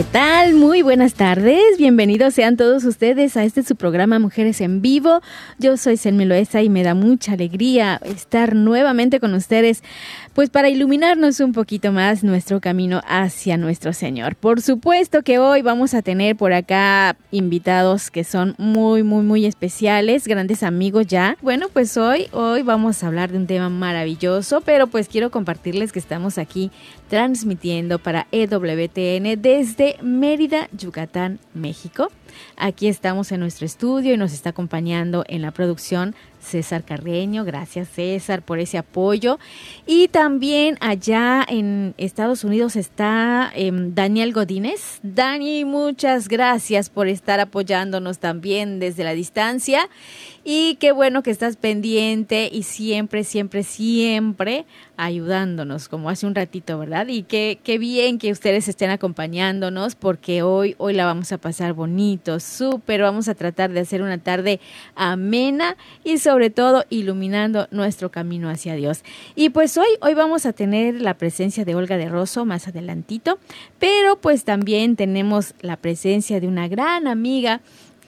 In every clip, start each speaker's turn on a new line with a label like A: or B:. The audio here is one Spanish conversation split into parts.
A: ¿Qué tal? Muy buenas tardes. Bienvenidos sean todos ustedes a este su programa Mujeres en Vivo. Yo soy Selmi Loesa y me da mucha alegría estar nuevamente con ustedes, pues para iluminarnos un poquito más nuestro camino hacia nuestro Señor. Por supuesto que hoy vamos a tener por acá invitados que son muy, muy, muy especiales, grandes amigos ya. Bueno, pues hoy, hoy vamos a hablar de un tema maravilloso, pero pues quiero compartirles que estamos aquí transmitiendo para EWTN desde Mérida, Yucatán, México. Aquí estamos en nuestro estudio y nos está acompañando en la producción César Carreño. Gracias César por ese apoyo. Y también allá en Estados Unidos está eh, Daniel Godínez. Dani, muchas gracias por estar apoyándonos también desde la distancia. Y qué bueno que estás pendiente y siempre, siempre, siempre ayudándonos, como hace un ratito, ¿verdad? Y qué, qué bien que ustedes estén acompañándonos porque hoy, hoy la vamos a pasar bonito, súper, vamos a tratar de hacer una tarde amena y todo iluminando nuestro camino hacia Dios. Y pues hoy, hoy vamos a tener la presencia de Olga de Rosso más adelantito, pero pues también tenemos la presencia de una gran amiga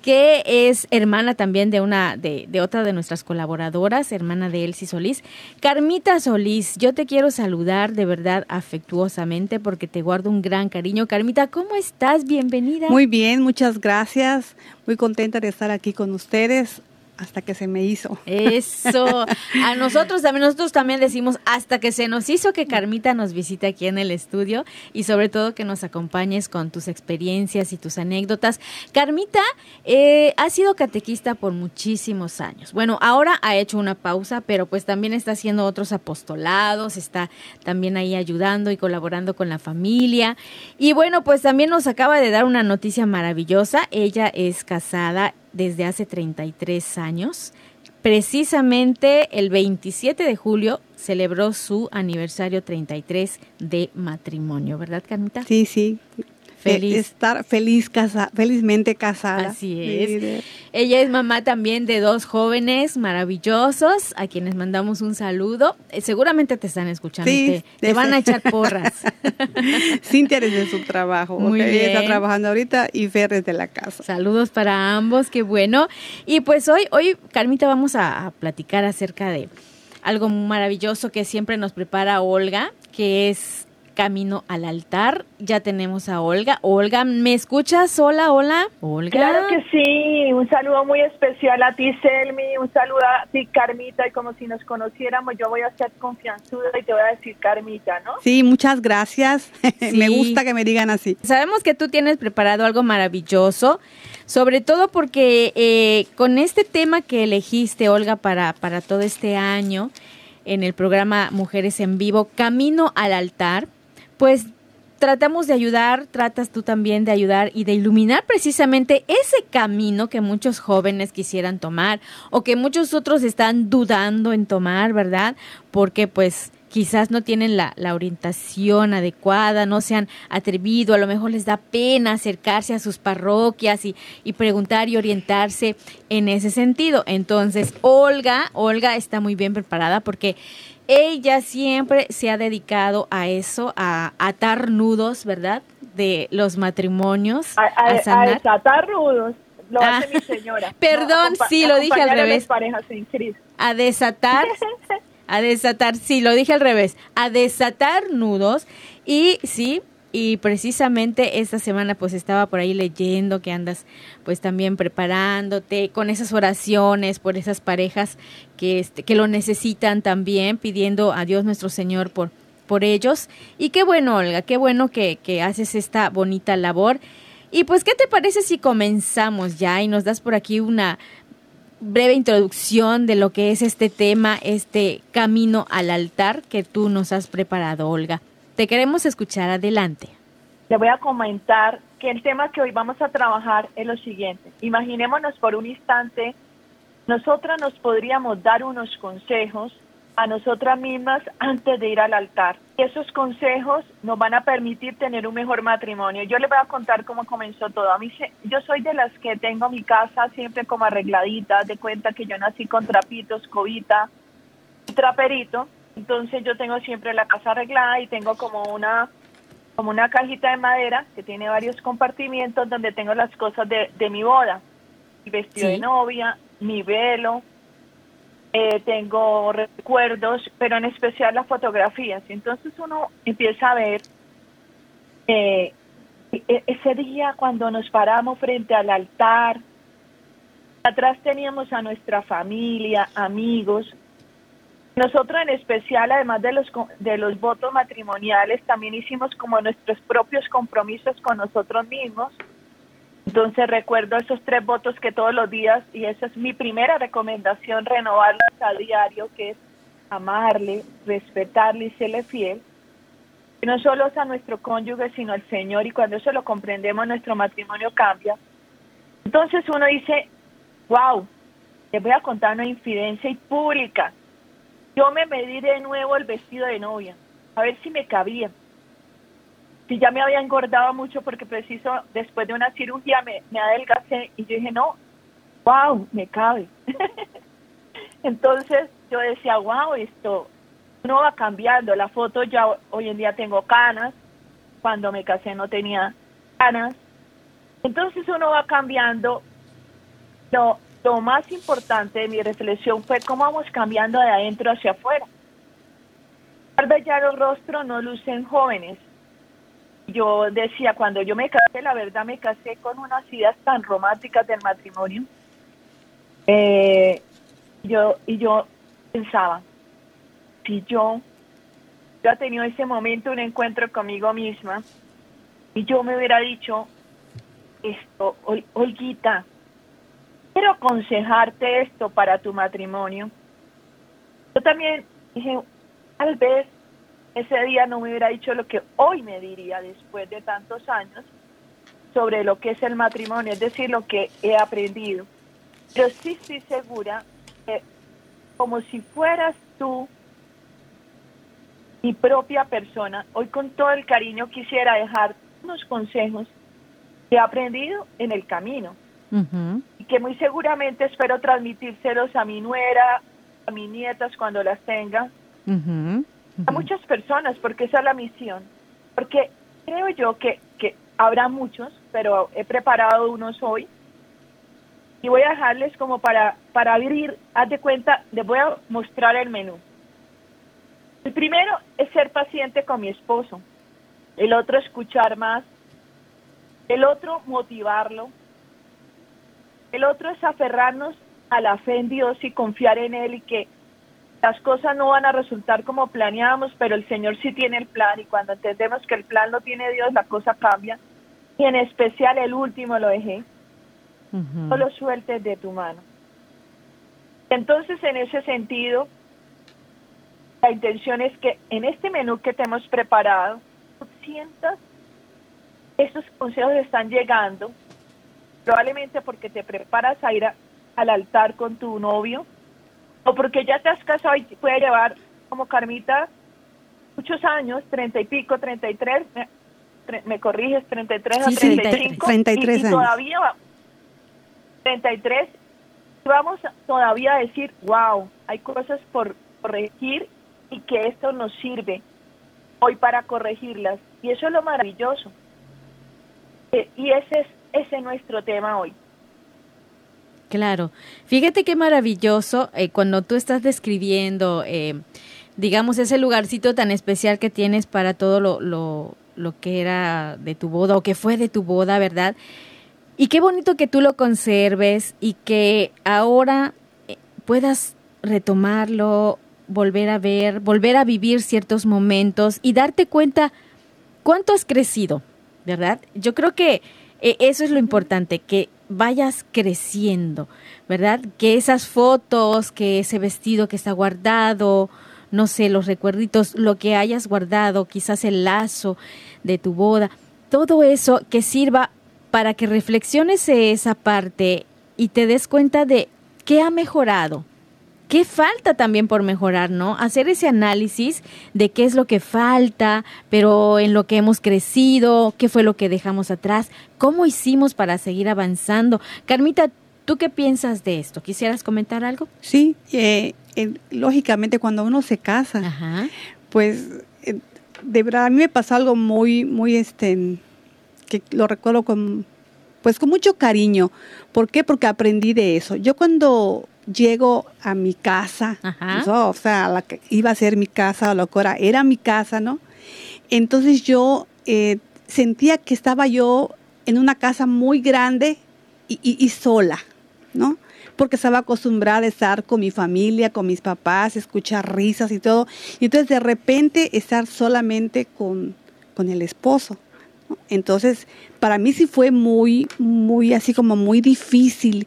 A: que es hermana también de una de, de, otra de nuestras colaboradoras, hermana de Elsie Solís. Carmita Solís, yo te quiero saludar de verdad afectuosamente porque te guardo un gran cariño. Carmita, ¿cómo estás? Bienvenida.
B: Muy bien, muchas gracias. Muy contenta de estar aquí con ustedes hasta que se me hizo.
A: Eso. A nosotros también, nosotros también decimos hasta que se nos hizo que Carmita nos visite aquí en el estudio y sobre todo que nos acompañes con tus experiencias y tus anécdotas. Carmita eh, ha sido catequista por muchísimos años. Bueno, ahora ha hecho una pausa, pero pues también está haciendo otros apostolados, está también ahí ayudando y colaborando con la familia. Y bueno, pues también nos acaba de dar una noticia maravillosa. Ella es casada desde hace 33 años. Precisamente el 27 de julio celebró su aniversario 33 de matrimonio, ¿verdad, Carmita?
B: Sí, sí. Feliz. Estar feliz casa, felizmente casada.
A: Así es. Ella es mamá también de dos jóvenes maravillosos a quienes mandamos un saludo. Eh, seguramente te están escuchando.
B: Sí,
A: te, te van a echar porras.
B: Cintia desde su trabajo.
A: Muy
B: okay,
A: bien.
B: Ella está trabajando ahorita y Fer desde la casa.
A: Saludos para ambos, qué bueno. Y pues hoy, hoy, Carmita, vamos a, a platicar acerca de algo maravilloso que siempre nos prepara Olga, que es camino al altar. Ya tenemos a Olga. Olga, ¿me escuchas? Hola, hola. Olga.
C: Claro que sí. Un saludo muy especial a ti, Selmi. Un saludo a ti, Carmita. Y como si nos conociéramos, yo voy a ser confianzuda y te voy a decir Carmita, ¿no?
B: Sí, muchas gracias.
A: Sí.
B: me gusta que me digan así.
A: Sabemos que tú tienes preparado algo maravilloso. Sobre todo porque eh, con este tema que elegiste, Olga, para, para todo este año en el programa Mujeres en Vivo, Camino al Altar, pues tratamos de ayudar, tratas tú también de ayudar y de iluminar precisamente ese camino que muchos jóvenes quisieran tomar o que muchos otros están dudando en tomar, ¿verdad? Porque pues quizás no tienen la, la, orientación adecuada, no se han atrevido, a lo mejor les da pena acercarse a sus parroquias y, y, preguntar y orientarse en ese sentido. Entonces, Olga, Olga está muy bien preparada porque ella siempre se ha dedicado a eso, a atar nudos, ¿verdad? De los matrimonios.
C: A, a, a, a desatar nudos. Lo ah, hace mi señora.
A: Perdón, no, sí, lo dije al revés.
C: Parejas en
A: a desatar a desatar, sí, lo dije al revés, a desatar nudos y sí, y precisamente esta semana pues estaba por ahí leyendo que andas pues también preparándote con esas oraciones por esas parejas que este, que lo necesitan también pidiendo a Dios nuestro Señor por por ellos. Y qué bueno Olga qué bueno que, que haces esta bonita labor. Y pues qué te parece si comenzamos ya y nos das por aquí una breve introducción de lo que es este tema este camino al altar que tú nos has preparado Olga te queremos escuchar adelante.
C: Le voy a comentar que el tema que hoy vamos a trabajar es lo siguiente. Imaginémonos por un instante, nosotras nos podríamos dar unos consejos a nosotras mismas antes de ir al altar. Esos consejos nos van a permitir tener un mejor matrimonio. Yo les voy a contar cómo comenzó todo. A mí, yo soy de las que tengo mi casa siempre como arregladita, de cuenta que yo nací con trapitos, cobita, traperito. Entonces yo tengo siempre la casa arreglada y tengo como una como una cajita de madera que tiene varios compartimientos donde tengo las cosas de, de mi boda. Mi vestido de novia, mi velo, eh, tengo recuerdos, pero en especial las fotografías. Entonces uno empieza a ver eh, e, ese día cuando nos paramos frente al altar, atrás teníamos a nuestra familia, amigos, nosotros en especial, además de los, de los votos matrimoniales, también hicimos como nuestros propios compromisos con nosotros mismos. Entonces recuerdo esos tres votos que todos los días, y esa es mi primera recomendación, renovarlos a diario, que es amarle, respetarle y serle fiel. No solo a nuestro cónyuge, sino al Señor, y cuando eso lo comprendemos, nuestro matrimonio cambia. Entonces uno dice, wow, les voy a contar una infidencia y pública yo me medí de nuevo el vestido de novia, a ver si me cabía. Si ya me había engordado mucho porque preciso, después de una cirugía me, adelgacé y yo dije, no, wow, me cabe. Entonces yo decía, wow, esto no va cambiando. La foto ya hoy en día tengo canas, cuando me casé no tenía canas. Entonces uno va cambiando. No, lo más importante de mi reflexión fue cómo vamos cambiando de adentro hacia afuera. Tal ya los rostros no lucen jóvenes. Yo decía, cuando yo me casé, la verdad me casé con unas ideas tan románticas del matrimonio. Eh, yo Y yo pensaba, si yo ya tenido ese momento un encuentro conmigo misma y yo me hubiera dicho esto, Olguita, quiero aconsejarte esto para tu matrimonio. Yo también dije, tal vez ese día no me hubiera dicho lo que hoy me diría después de tantos años sobre lo que es el matrimonio, es decir, lo que he aprendido. Pero sí estoy segura que como si fueras tú mi propia persona, hoy con todo el cariño quisiera dejar unos consejos que he aprendido en el camino y que muy seguramente espero transmitírselos a mi nuera, a mis nietas cuando las tenga, a muchas personas, porque esa es la misión. Porque creo yo que, que habrá muchos, pero he preparado unos hoy. Y voy a dejarles como para, para abrir, haz de cuenta, les voy a mostrar el menú. El primero es ser paciente con mi esposo, el otro escuchar más, el otro motivarlo, el otro es aferrarnos a la fe en Dios y confiar en Él y que las cosas no van a resultar como planeábamos, pero el Señor sí tiene el plan y cuando entendemos que el plan lo tiene Dios, la cosa cambia. Y en especial el último lo dejé. No lo sueltes de tu mano. Entonces, en ese sentido, la intención es que en este menú que te hemos preparado, tú sientas estos consejos están llegando probablemente porque te preparas a ir al altar con tu novio o porque ya te has casado y puede llevar como Carmita muchos años, treinta y pico, treinta y tres, me, corriges, treinta y tres a treinta y cinco, y, todavía treinta y tres, vamos todavía a decir, wow, hay cosas por corregir y que esto nos sirve hoy para corregirlas. Y eso es lo maravilloso. Eh, y ese es ese es nuestro tema hoy.
A: Claro. Fíjate qué maravilloso eh, cuando tú estás describiendo, eh, digamos, ese lugarcito tan especial que tienes para todo lo, lo que era de tu boda o que fue de tu boda, ¿verdad? Y qué bonito que tú lo conserves y que ahora eh, puedas retomarlo, volver a ver, volver a vivir ciertos momentos y darte cuenta cuánto has crecido, ¿verdad? Yo creo que eh, eso es lo importante, que vayas creciendo, ¿verdad? Que esas fotos, que ese vestido que está guardado, no sé, los recuerditos, lo que hayas guardado, quizás el lazo de tu boda, todo eso que sirva para que reflexiones esa parte y te des cuenta de qué ha mejorado, qué falta también por mejorar, ¿no? Hacer ese análisis de qué es lo que falta, pero en lo que hemos crecido, qué fue lo que dejamos atrás, cómo hicimos para seguir avanzando. Carmita, ¿tú qué piensas de esto? ¿Quisieras comentar algo?
B: Sí, eh, lógicamente cuando uno se casa, pues eh, de verdad a mí me pasó algo muy, muy, este, que lo recuerdo con, pues con mucho cariño. ¿Por qué? Porque aprendí de eso. Yo cuando llego a mi casa, o sea, la que iba a ser mi casa, lo que era, era mi casa, ¿no? Entonces yo eh, sentía que estaba yo en una casa muy grande y, sola, ¿no? Porque estaba acostumbrada a estar con mi familia, con mis papás, escuchar risas y todo. Y entonces de repente estar solamente con, con el esposo. Entonces, para mí sí fue muy, muy así como muy difícil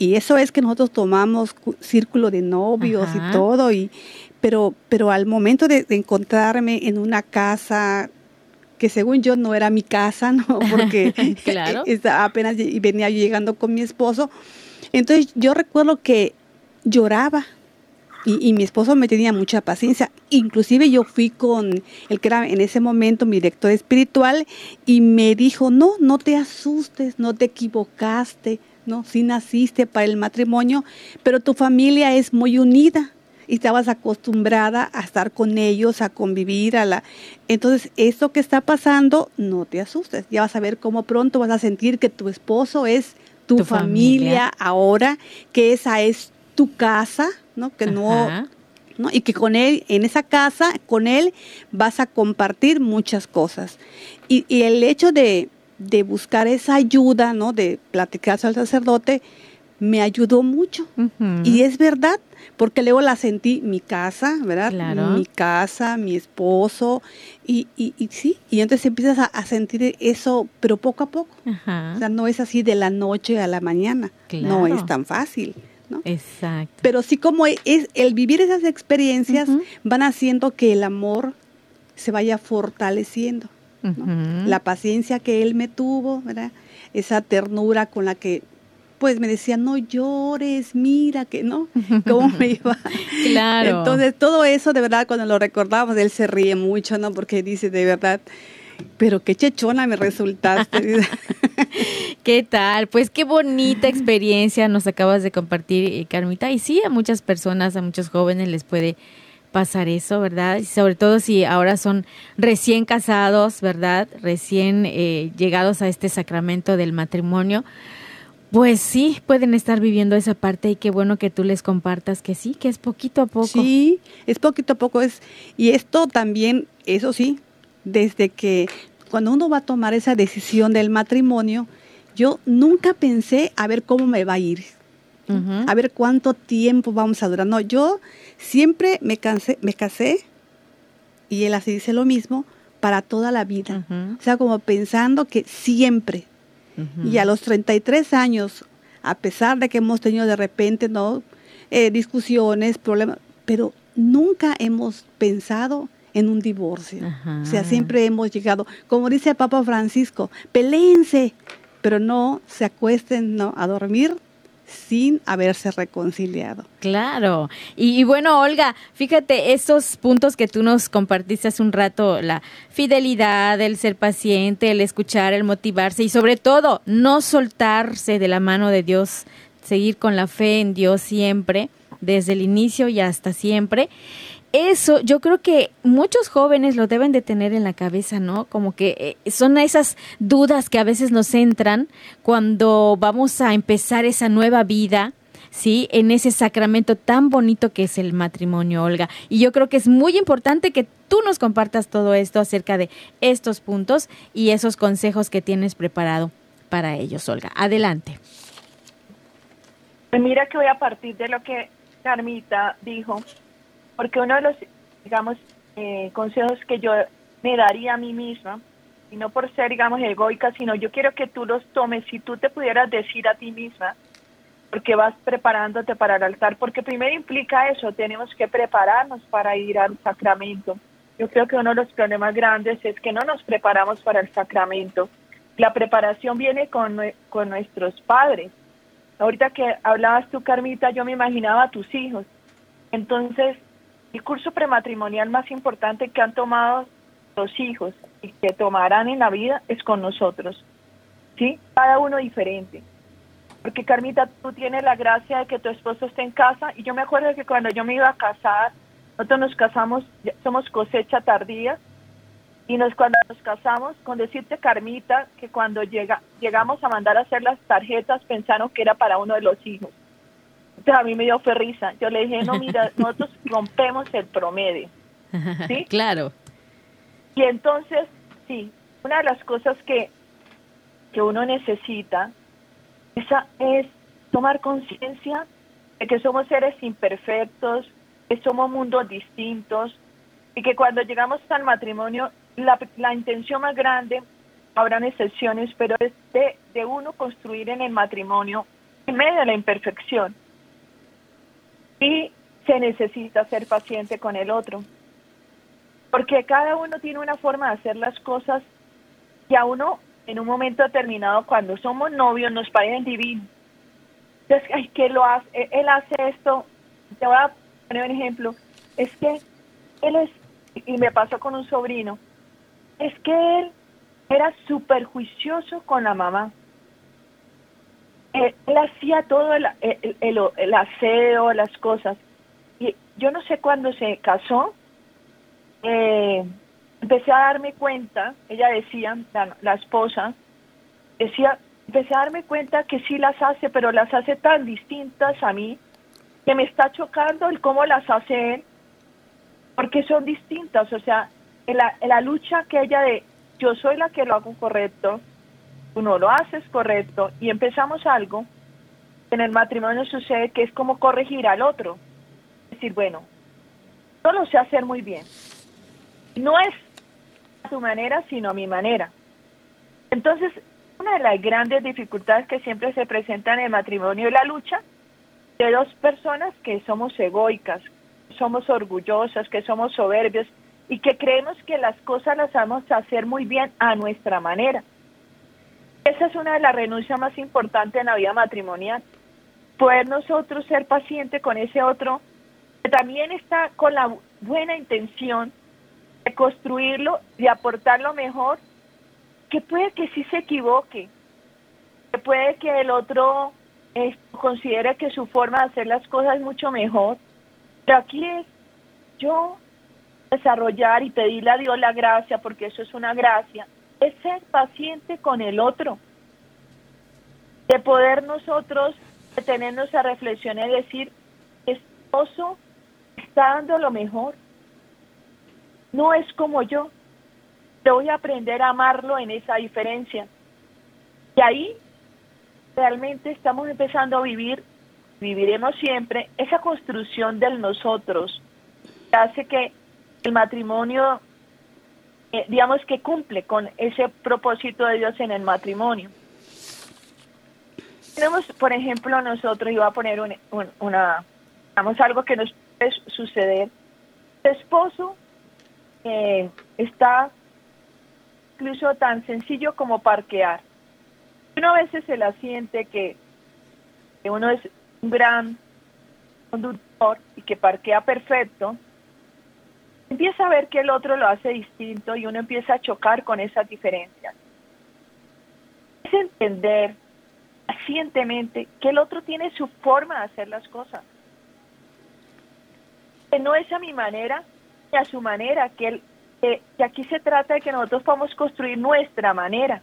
B: y eso es que nosotros tomamos círculo de novios y todo, y, pero, pero al momento de, encontrarme en una casa que según yo no era mi casa, ¿no? Porque claro. apenas venía llegando con mi esposo. Entonces yo recuerdo que lloraba y, y, mi esposo me tenía mucha paciencia. Inclusive yo fui con el que era en ese momento mi director espiritual y me dijo, no, no te asustes, no te equivocaste, ¿no? Sí naciste para el matrimonio, pero tu familia es muy unida y estabas acostumbrada a estar con ellos, a convivir, a la... Entonces, esto que está pasando, no te asustes. Ya vas a ver cómo pronto vas a sentir que tu esposo es tu, familia, ahora, que esa es tu casa, ¿no? Que no... ¿no? Y que con él, en esa casa, con él vas a compartir muchas cosas. y el hecho de, de buscar esa ayuda, ¿no? De platicarse al sacerdote, me ayudó mucho. Y es verdad, porque luego la sentí mi casa, ¿verdad? Mi casa, mi esposo, y, y, y sí, y entonces empiezas a, sentir eso, pero poco a poco. O sea, no es así de la noche a la mañana, no es tan fácil. ¿no?
A: Exacto.
B: Pero sí como es el vivir esas experiencias van haciendo que el amor se vaya fortaleciendo. La paciencia que él me tuvo, ¿verdad? Esa ternura con la que pues me decía, no llores, mira que no, cómo me iba.
A: claro.
B: Entonces, todo eso, de verdad, cuando lo recordamos, él se ríe mucho, ¿no? Porque dice, de verdad, pero qué chechona me resultaste.
A: ¿Qué tal? Pues qué bonita experiencia nos acabas de compartir, eh, Carmita. Y sí, a muchas personas, a muchos jóvenes les puede pasar eso, ¿verdad? Sobre todo si ahora son recién casados, ¿verdad? Recién eh, llegados a este sacramento del matrimonio. Pues sí, pueden estar viviendo esa parte y qué bueno que tú les compartas que sí, que es poquito a poco.
B: Sí, es poquito a poco. Es, y esto también, eso sí, desde que cuando uno va a tomar esa decisión del matrimonio, yo nunca pensé a ver cómo me va a ir, a ver cuánto tiempo vamos a durar. No, yo Siempre me, cansé, me casé y él así dice lo mismo para toda la vida. O sea, como pensando que siempre. Y a los 33 años, a pesar de que hemos tenido de repente no eh, discusiones, problemas, pero nunca hemos pensado en un divorcio. O sea, siempre hemos llegado, como dice el Papa Francisco, peleense, pero no se acuesten ¿no? a dormir sin haberse reconciliado.
A: Claro. Y, bueno, Olga, fíjate, esos puntos que tú nos compartiste hace un rato, la fidelidad, el ser paciente, el escuchar, el motivarse y sobre todo no soltarse de la mano de Dios, seguir con la fe en Dios siempre, desde el inicio y hasta siempre eso yo creo que muchos jóvenes lo deben de tener en la cabeza, ¿no? Como que eh, son esas dudas que a veces nos entran cuando vamos a empezar esa nueva vida ¿sí? En ese sacramento tan bonito que es el matrimonio, Olga. Y yo creo que es muy importante que tú nos compartas todo esto acerca de estos puntos y esos consejos que tienes preparado para ellos, Olga. Adelante.
C: Pues mira que voy a partir de lo que Carmita dijo, porque uno de los, digamos, eh, consejos que yo me daría a mí misma, y no por ser, digamos, egoica, sino yo quiero que tú los tomes, si tú te pudieras decir a ti misma, porque vas preparándote para el altar, porque primero implica eso, tenemos que prepararnos para ir al sacramento. Yo creo que uno de los problemas grandes es que no nos preparamos para el sacramento. La preparación viene con, con nuestros padres. Ahorita que hablabas tú, Carmita, yo me imaginaba a tus hijos. Entonces, el curso prematrimonial más importante que han tomado los hijos y que tomarán en la vida es con nosotros. ¿Sí? Cada uno diferente. Porque Carmita, tú tienes la gracia de que tu esposo esté en casa y yo me acuerdo que cuando yo me iba a casar, nosotros nos casamos, somos cosecha tardía y nos cuando nos casamos, con decirte Carmita, que cuando llega, llegamos a mandar a hacer las tarjetas pensaron que era para uno de los hijos. A mí me dio ferriza. Yo le dije, no, mira, nosotros rompemos el promedio. ¿Sí?
A: Claro.
C: Y entonces, sí, una de las cosas que, que uno necesita esa es tomar conciencia de que somos seres imperfectos, que somos mundos distintos y que cuando llegamos al matrimonio, la, la intención más grande, habrán excepciones, pero es de, de uno construir en el matrimonio en medio de la imperfección. Y se necesita ser paciente con el otro. Porque cada uno tiene una forma de hacer las cosas y a uno en un momento determinado cuando somos novios nos parecen divinos. Entonces, ay, ¿qué lo hace? Él hace esto, te voy a poner un ejemplo, es que él es, y me pasó con un sobrino, es que él era súper juicioso con la mamá. Él, hacía todo el, el, el, aseo, las cosas. Y yo no sé cuándo se casó, eh, empecé a darme cuenta, ella decía, la, esposa, decía, empecé a darme cuenta que sí las hace, pero las hace tan distintas a mí, que me está chocando el cómo las hace él, porque son distintas, o sea, en la, la lucha que ella de yo soy la que lo hago correcto, tú no lo haces correcto, y empezamos algo, en el matrimonio sucede que es como corregir al otro, es decir, bueno, yo lo sé hacer muy bien, no es a tu manera, sino a mi manera. Entonces, una de las grandes dificultades que siempre se presentan en el matrimonio es la lucha de dos personas que somos egoicas, somos orgullosas, que somos soberbios y que creemos que las cosas las vamos a hacer muy bien a nuestra manera. Esa es una de las renuncias más importantes en la vida matrimonial. Poder nosotros ser pacientes con ese otro que también está con la buena intención de construirlo, de aportar lo mejor, que puede que sí se equivoque, que puede que el otro eh, considere que su forma de hacer las cosas es mucho mejor, pero aquí es yo desarrollar y pedirle a Dios la gracia, porque eso es una gracia, es ser paciente con el otro, de poder nosotros detenernos a reflexionar y decir, esposo está dando lo mejor, no es como yo. Te voy a aprender a amarlo en esa diferencia. Y ahí realmente estamos empezando a vivir, viviremos siempre, esa construcción del nosotros, que hace que el matrimonio, eh, digamos que cumple con ese propósito de Dios en el matrimonio. Tenemos, por ejemplo, nosotros, iba a poner una, una, algo que nos puede suceder. El esposo eh, está incluso tan sencillo como parquear. Uno a veces se la siente que, uno es un gran conductor y que parquea perfecto, empieza a ver que el otro lo hace distinto y uno empieza a chocar con esas diferencias. Es entender pacientemente que el otro tiene su forma de hacer las cosas. Que no es a mi manera, a su manera, que, él, que aquí se trata de que nosotros podamos construir nuestra manera.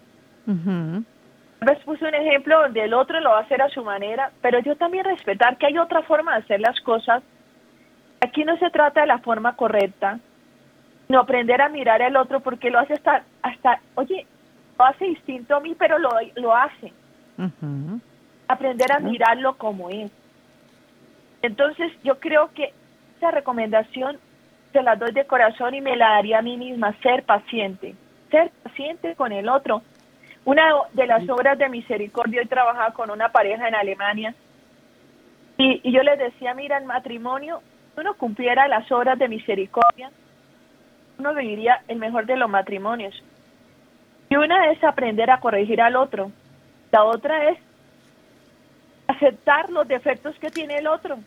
C: vez puse un ejemplo donde el otro lo va a hacer a su manera, pero yo también respetar que hay otra forma de hacer las cosas. Aquí no se trata de la forma correcta, no aprender a mirar al otro porque lo hace hasta, hasta oye, lo hace distinto a mí, pero lo, lo hace. Aprender a mirarlo como es. Entonces yo creo que esa recomendación se la doy de corazón y me la daría a mí misma, ser paciente, ser paciente con el otro. Una de las obras de misericordia, hoy trabajaba con una pareja en Alemania y, y yo les decía, mira, el matrimonio, uno cumpliera las obras de misericordia, uno viviría el mejor de los matrimonios. Y una es aprender a corregir al otro, la otra es aceptar los defectos que tiene el otro.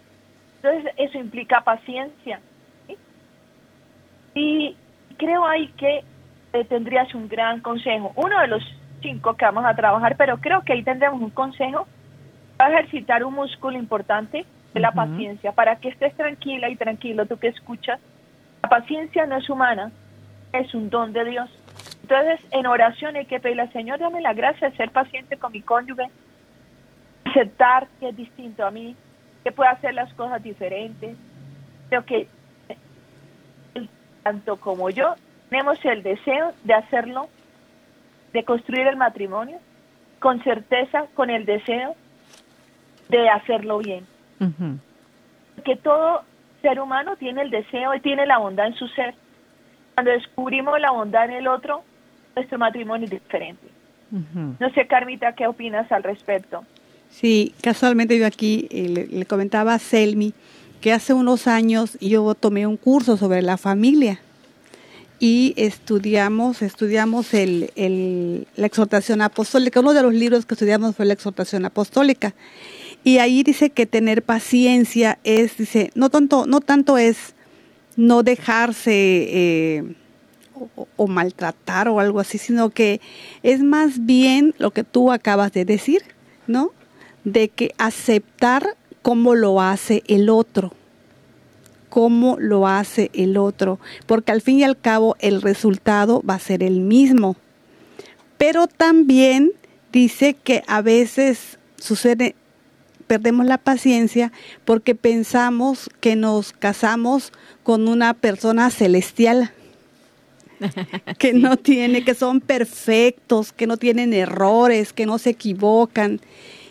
C: Entonces eso implica paciencia. Y creo ahí que eh, tendrías un gran consejo. Uno de los cinco que vamos a trabajar, pero creo que ahí tendremos un consejo para ejercitar un músculo importante de la paciencia, para que estés tranquila y tranquilo tú que escuchas. La paciencia no es humana, es un don de Dios. Entonces, en oración hay que pedirle al Señor, dame la gracia de ser paciente con mi cónyuge, aceptar que es distinto a mí, que puede hacer las cosas diferentes, pero que tanto como yo tenemos el deseo de hacerlo, de construir el matrimonio, con certeza, con el deseo de hacerlo bien. Que todo ser humano tiene el deseo y tiene la bondad en su ser. Cuando descubrimos la bondad en el otro, nuestro matrimonio es diferente. No sé, Carmita, ¿qué opinas al respecto?
B: Sí, casualmente yo aquí eh, le, comentaba a Selmi que hace unos años yo tomé un curso sobre la familia y estudiamos, estudiamos el, la exhortación apostólica. Uno de los libros que estudiamos fue la exhortación apostólica. Y ahí dice que tener paciencia es, dice, no tanto, no tanto es no dejarse eh, o, maltratar o algo así, sino que es más bien lo que tú acabas de decir, ¿no? De que aceptar cómo lo hace el otro, cómo lo hace el otro, porque al fin y al cabo el resultado va a ser el mismo. Pero también dice que a veces sucede, perdemos la paciencia porque pensamos que nos casamos con una persona celestial que no tiene, que son perfectos, que no tienen errores, que no se equivocan.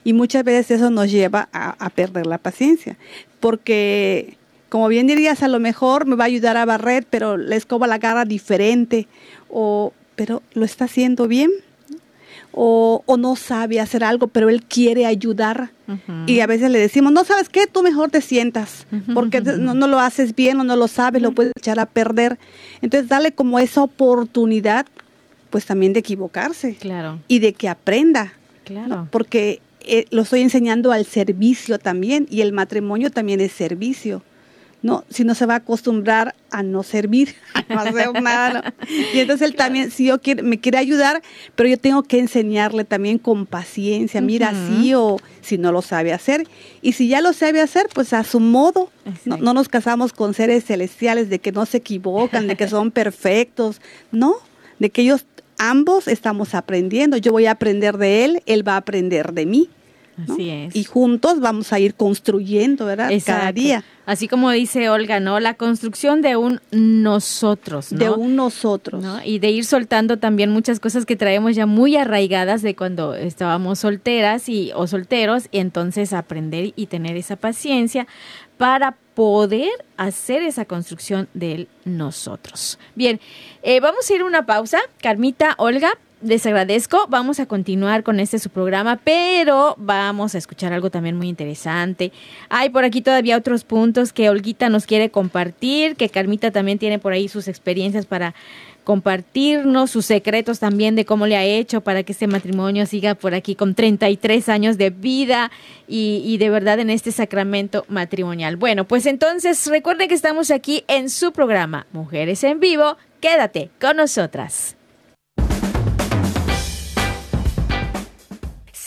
B: Y muchas veces eso nos lleva a, perder la paciencia. Porque, como bien dirías, a lo mejor me va a ayudar a barrer, pero la escoba la agarra diferente. O, pero lo está haciendo bien o, no sabe hacer algo, pero él quiere ayudar. Y a veces le decimos, no sabes qué, tú mejor te sientas, porque no, no, lo haces bien o no lo sabes, lo puedes echar a perder. Entonces, dale como esa oportunidad, pues también de equivocarse.
A: Claro.
B: Y de que aprenda. Claro. Porque eh, lo estoy enseñando al servicio también, y el matrimonio también es servicio no, si no se va a acostumbrar a no servir, a no hacer nada. Y entonces él también, si yo quiero, me quiere ayudar, pero yo tengo que enseñarle también con paciencia, mira, sí o si no lo sabe hacer. Y si ya lo sabe hacer, pues a su modo. No, no, nos casamos con seres celestiales de que no se equivocan, de que son perfectos, no, de que ellos ambos estamos aprendiendo. Yo voy a aprender de él, él va a aprender de mí. Así es. Y juntos vamos a ir construyendo, ¿verdad? Cada día.
A: Así como dice Olga, ¿no? La construcción de un nosotros, ¿no?
B: De un nosotros.
A: Y de ir soltando también muchas cosas que traemos ya muy arraigadas de cuando estábamos solteras y o solteros, y entonces aprender y tener esa paciencia para poder hacer esa construcción del nosotros. Bien, eh, vamos a ir a una pausa. Carmita, Olga, les agradezco. Vamos a continuar con este su programa, pero vamos a escuchar algo también muy interesante. Hay por aquí todavía otros puntos que Olguita nos quiere compartir, que Carmita también tiene por ahí sus experiencias para compartirnos, sus secretos también de cómo le ha hecho para que este matrimonio siga por aquí con 33 años de vida y, de verdad en este sacramento matrimonial. Bueno, pues entonces recuerden que estamos aquí en su programa Mujeres en Vivo. Quédate con nosotras.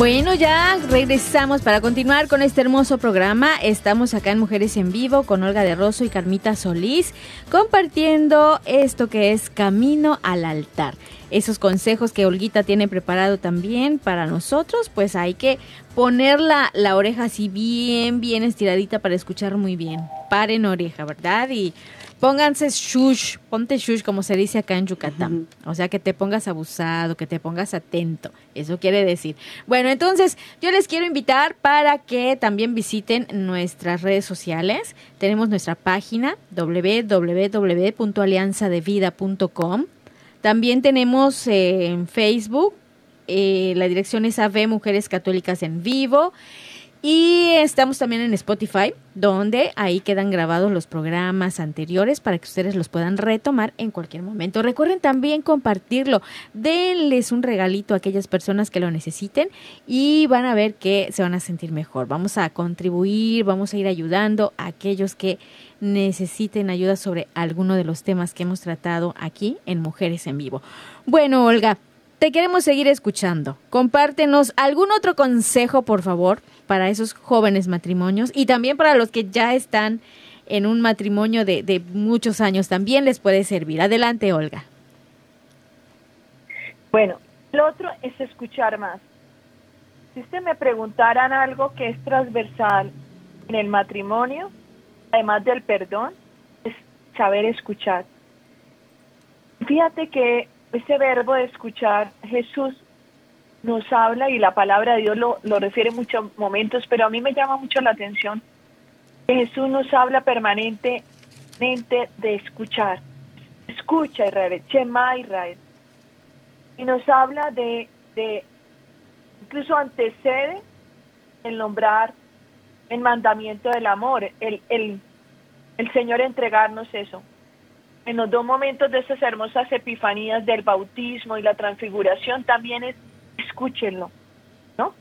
A: Bueno, ya regresamos para continuar con este hermoso programa. Estamos acá en Mujeres en Vivo con Olga de Rosso y Carmita Solís compartiendo esto que es Camino al Altar. Esos consejos que Olguita tiene preparado también para nosotros, pues hay que poner la, oreja así bien, bien estiradita para escuchar muy bien. Paren oreja, ¿verdad? Y Pónganse shush, ponte shush como se dice acá en Yucatán. O sea, que te pongas abusado, que te pongas atento. Eso quiere decir. Bueno, entonces yo les quiero invitar para que también visiten nuestras redes sociales. Tenemos nuestra página www.alianzadevida.com. También tenemos eh, en Facebook, eh, la dirección es AV Mujeres Católicas en Vivo. Y estamos también en Spotify, donde ahí quedan grabados los programas anteriores para que ustedes los puedan retomar en cualquier momento. Recuerden también compartirlo. Denles un regalito a aquellas personas que lo necesiten y van a ver que se van a sentir mejor. Vamos a contribuir, vamos a ir ayudando a aquellos que necesiten ayuda sobre alguno de los temas que hemos tratado aquí en Mujeres en Vivo. Bueno, Olga, te queremos seguir escuchando. Compártenos algún otro consejo, por favor, para esos jóvenes matrimonios y también para los que ya están en un matrimonio de, muchos años. También les puede servir. Adelante, Olga.
C: Bueno, lo otro es escuchar más. Si usted me preguntaran algo que es transversal en el matrimonio, además del perdón, es saber escuchar. Fíjate que ese verbo de escuchar, Jesús nos habla y la palabra de Dios lo, lo refiere en muchos momentos, pero a mí me llama mucho la atención que Jesús nos habla permanentemente de escuchar. Escucha Israel, Shema Israel. Y nos habla de, de incluso antecede el nombrar el mandamiento del amor, el, el, el Señor entregarnos eso en los dos momentos de esas hermosas epifanías del bautismo y la transfiguración también es escúchenlo, ¿no?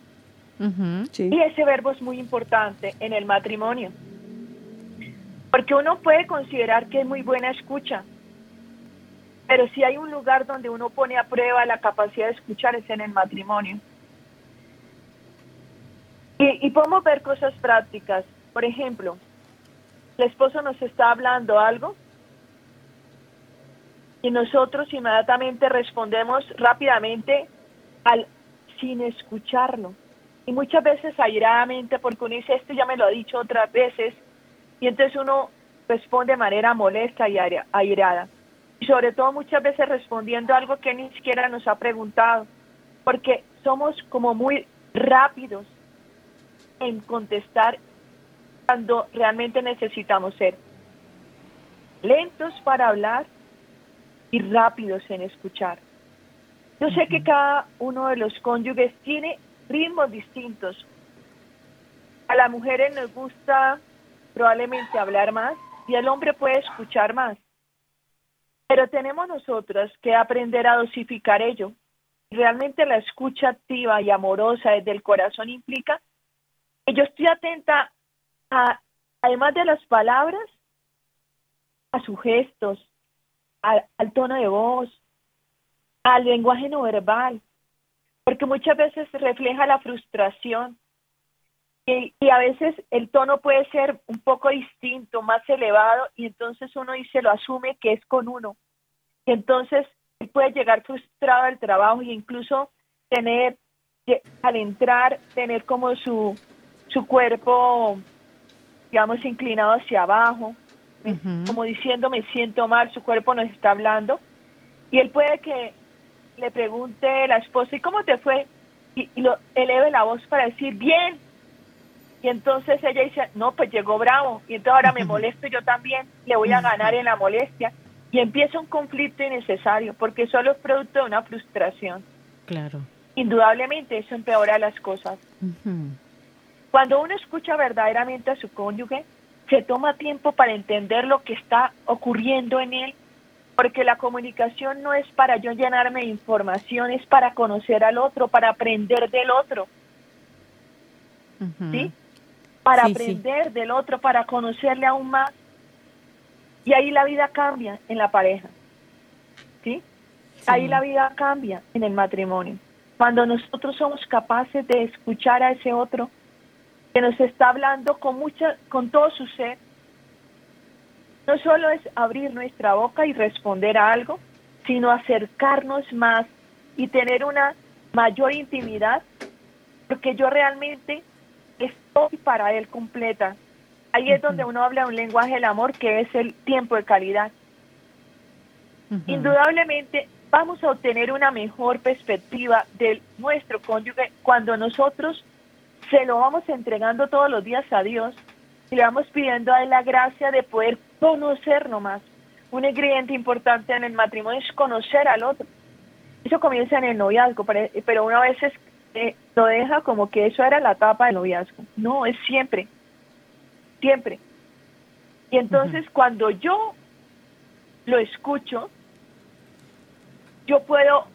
C: Y ese verbo es muy importante en el matrimonio, porque uno puede considerar que es muy buena escucha, pero si hay un lugar donde uno pone a prueba la capacidad de escuchar es en el matrimonio. Y, y podemos ver cosas prácticas, por ejemplo, el esposo nos está hablando algo y nosotros inmediatamente respondemos rápidamente al sin escucharlo. Y muchas veces airadamente, porque uno dice, esto ya me lo ha dicho otras veces, y entonces uno responde de manera molesta y airada. Y sobre todo muchas veces respondiendo algo que ni siquiera nos ha preguntado, porque somos como muy rápidos en contestar cuando realmente necesitamos ser lentos para hablar y rápidos en escuchar. Yo sé que cada uno de los cónyuges tiene ritmos distintos. A las mujeres nos gusta probablemente hablar más y el hombre puede escuchar más. Pero tenemos nosotras que aprender a dosificar ello. Realmente la escucha activa y amorosa desde el corazón implica que yo estoy atenta a, además de las palabras, a sus gestos, al, tono de voz, al lenguaje no verbal, porque muchas veces refleja la frustración y, y, a veces el tono puede ser un poco distinto, más elevado, y entonces uno dice, lo asume que es con uno. Y entonces puede llegar frustrado al trabajo e incluso tener, al entrar, tener como su, su cuerpo, digamos, inclinado hacia abajo, como diciendo me siento mal, su cuerpo nos está hablando. Y él puede que le pregunte la esposa, ¿y cómo te fue? Y, y lo eleve la voz para decir, bien. Y entonces ella dice, no, pues llegó bravo. Y entonces ahora me molesto yo también, le voy a ganar en la molestia. Y empieza un conflicto innecesario, porque solo es producto de una frustración.
A: Claro.
C: Indudablemente eso empeora las cosas. Cuando uno escucha verdaderamente a su cónyuge, se toma tiempo para entender lo que está ocurriendo en él, porque la comunicación no es para yo llenarme de información, es para conocer al otro, para aprender del otro. ¿Sí? Para aprender del otro, para conocerle aún más. Y ahí la vida cambia en la pareja. ¿Sí? Ahí la vida cambia en el matrimonio. Cuando nosotros somos capaces de escuchar a ese otro que nos está hablando con mucha, con todo su ser, no solo es abrir nuestra boca y responder a algo, sino acercarnos más y tener una mayor intimidad, porque yo realmente estoy para él completa. Ahí es donde uno habla un lenguaje del amor que es el tiempo de calidad. Indudablemente vamos a obtener una mejor perspectiva de nuestro cónyuge cuando nosotros se lo vamos entregando todos los días a Dios y le vamos pidiendo a Él la gracia de poder conocernos más. Un ingrediente importante en el matrimonio es conocer al otro. Eso comienza en el noviazgo, pero una vez eh, lo deja como que eso era la etapa del noviazgo. No, es siempre, siempre. Y entonces cuando yo lo escucho, yo puedo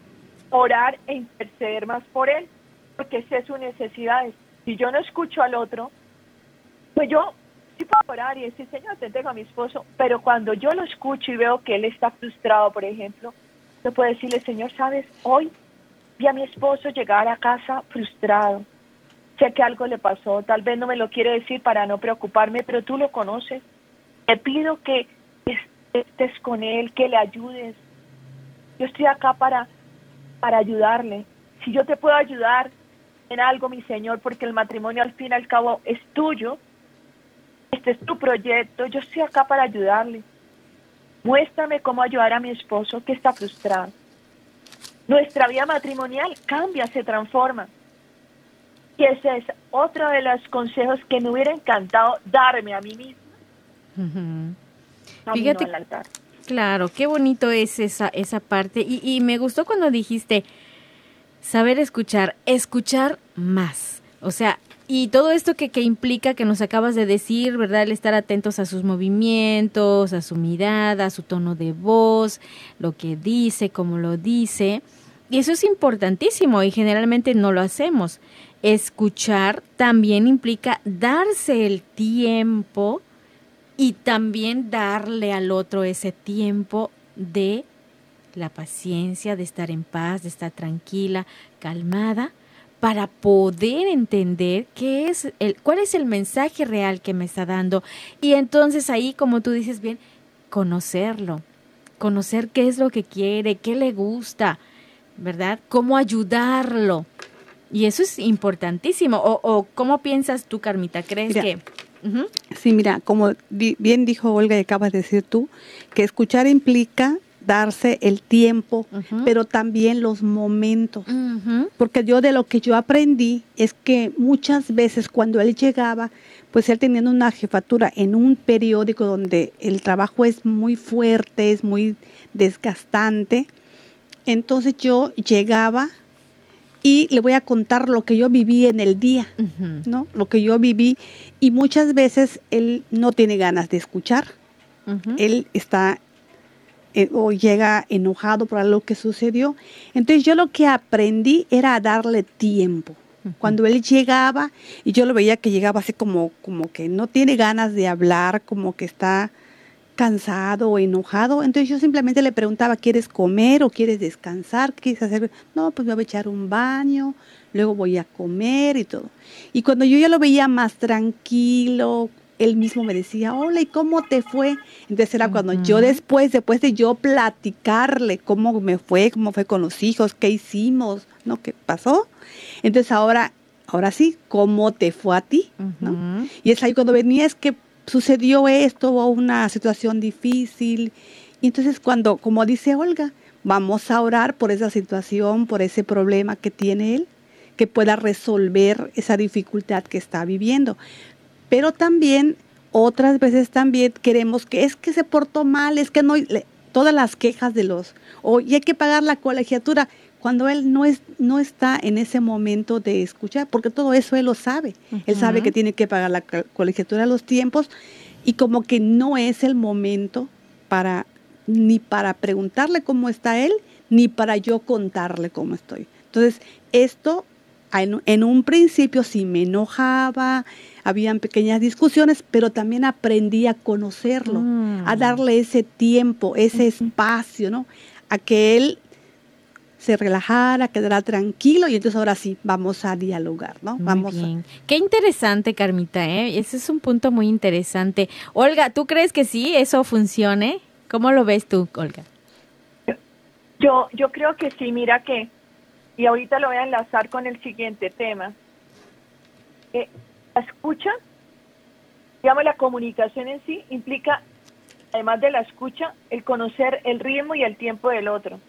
C: orar e interceder más por él, porque sé sus necesidades. Si yo no escucho al otro, pues yo sí puedo orar y decir, Señor, te entrego a mi esposo, pero cuando yo lo escucho y veo que él está frustrado, por ejemplo, yo puedo decirle, Señor, sabes, hoy vi a mi esposo llegar a casa frustrado. Sé que algo le pasó, tal vez no me lo quiere decir para no preocuparme, pero tú lo conoces. Te pido que estés con él, que le ayudes, yo estoy acá para, para ayudarle. Si yo te puedo ayudar en algo, mi Señor, porque el matrimonio al fin y al cabo es tuyo, este es tu proyecto, yo estoy acá para ayudarle. Muéstrame cómo ayudar a mi esposo que está frustrado. Nuestra vida matrimonial cambia, se transforma. Y ese es otro de los consejos que me hubiera encantado darme a mí misma.
A: Fíjate, al altar. Claro, qué bonito es esa, esa parte. Y, y me gustó cuando dijiste saber escuchar, escuchar más. O sea, y todo esto que, que, implica que nos acabas de decir, ¿verdad? El estar atentos a sus movimientos, a su mirada, a su tono de voz, lo que dice, cómo lo dice. Y eso es importantísimo y generalmente no lo hacemos. Escuchar también implica darse el tiempo y también darle al otro ese tiempo de la paciencia, de estar en paz, de estar tranquila, calmada, para poder entender qué es el, cuál es el mensaje real que me está dando. Y entonces ahí, como tú dices bien, conocerlo, conocer qué es lo que quiere, qué le gusta, ¿verdad? Cómo ayudarlo. Y eso es importantísimo. O, o ¿cómo piensas tú, Carmita? ¿Crees que
B: Sí, mira, como bien dijo Olga y acabas de decir tú, que escuchar implica darse el tiempo, pero también los momentos. Porque yo de lo que yo aprendí es que muchas veces cuando él llegaba, pues él teniendo una jefatura en un periódico donde el trabajo es muy fuerte, es muy desgastante, entonces yo llegaba y le voy a contar lo que yo viví en el día, ¿no? Lo que yo viví y muchas veces él no tiene ganas de escuchar. Él está eh, o llega enojado por algo que sucedió. Entonces yo lo que aprendí era darle tiempo. Cuando él llegaba y yo lo veía que llegaba así como como que no tiene ganas de hablar, como que está cansado o enojado, entonces yo simplemente le preguntaba, ¿quieres comer o quieres descansar? ¿Qué quieres hacer? No, pues me voy a echar un baño, luego voy a comer y todo. Y cuando yo ya lo veía más tranquilo, él mismo me decía, hola, ¿y cómo te fue? Entonces era cuando yo después, después de yo platicarle cómo me fue, cómo fue con los hijos, qué hicimos, ¿no? ¿Qué pasó? Entonces ahora, ahora sí, ¿cómo te fue a ti? ¿no? Y es ahí cuando venía, es que sucedió esto o una situación difícil. Y entonces cuando, como dice Olga, vamos a orar por esa situación, por ese problema que tiene él, que pueda resolver esa dificultad que está viviendo. Pero también, otras veces también queremos que es que se portó mal, es que no, todas las quejas de los, o hay que pagar la colegiatura, cuando él no, es, no está en ese momento de escuchar, porque todo eso él lo sabe. Él sabe que tiene que pagar la colegiatura a los tiempos y como que no es el momento para ni para preguntarle cómo está él, ni para yo contarle cómo estoy. Entonces, esto en, un principio sí me enojaba, habían pequeñas discusiones, pero también aprendí a conocerlo, a mm. darle ese tiempo, ese espacio, ¿no? A que él se relajara, quedara tranquilo y entonces ahora sí vamos a dialogar, ¿no? vamos
A: bien. Qué interesante, Carmita, ¿eh? Ese es un punto muy interesante. Olga, ¿tú crees que sí eso funcione? ¿Cómo lo ves tú, Olga?
C: Yo, yo creo que sí, mira que, y ahorita lo voy a enlazar con el siguiente tema. Eh, la escucha, digamos, la comunicación en sí implica, además de la escucha, el conocer el ritmo y el tiempo del otro.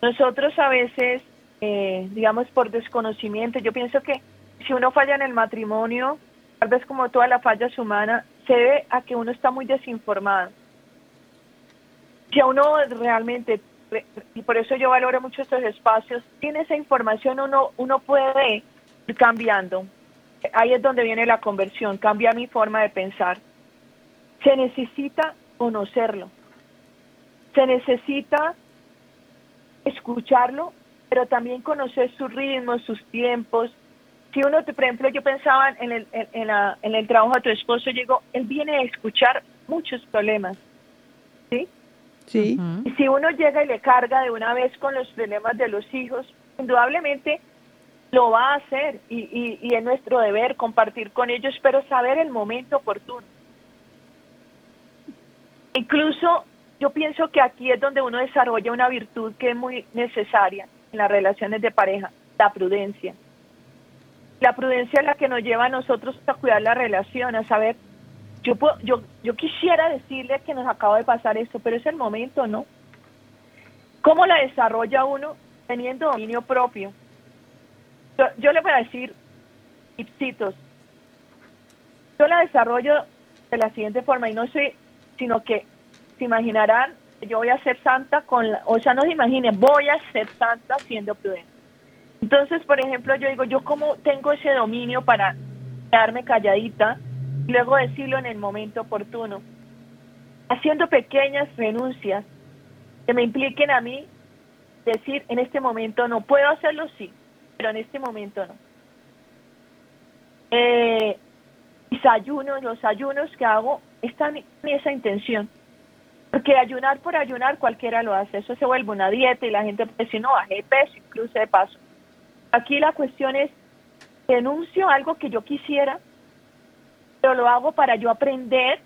C: Nosotros a veces, eh, digamos por desconocimiento, yo pienso que si uno falla en el matrimonio, tal vez como toda la falla humana, se debe a que uno está muy desinformado. Si a uno realmente, y por eso yo valoro mucho estos espacios, tiene esa información, uno, uno puede ir cambiando. Ahí es donde viene la conversión, cambia mi forma de pensar. Se necesita conocerlo. Se necesita escucharlo, pero también conocer sus ritmos, sus tiempos. Si uno, por ejemplo, yo pensaba en el, en, el trabajo de tu esposo, llegó, él viene a escuchar muchos problemas, ¿sí?
B: Sí.
C: Y si uno llega y le carga de una vez con los problemas de los hijos, indudablemente lo va a hacer y, y, y es nuestro deber compartir con ellos, pero saber el momento oportuno. Incluso yo pienso que aquí es donde uno desarrolla una virtud que es muy necesaria en las relaciones de pareja, la prudencia. La prudencia es la que nos lleva a nosotros a cuidar la relación, a saber, yo, yo, yo quisiera decirle que nos acaba de pasar esto, pero es el momento, ¿no? ¿Cómo la desarrolla uno teniendo dominio propio? Yo, le voy a decir, ipsitos, yo la desarrollo de la siguiente forma, y no sé, sino que se imaginarán, yo voy a ser santa con, la, o sea, no se imaginen, voy a ser santa siendo prudente. Entonces, por ejemplo, yo digo, yo como tengo ese dominio para quedarme calladita y luego decirlo en el momento oportuno, haciendo pequeñas renuncias que me impliquen a mí decir, en este momento no puedo hacerlo, sí, pero en este momento no. Eh, mis los ayunos que hago, están en esa intención. Porque ayunar por ayunar cualquiera lo hace, eso se vuelve una dieta y la gente puede decir, no, bajé peso, incluso de paso. Aquí la cuestión es, denuncio algo que yo quisiera, pero lo hago para yo aprender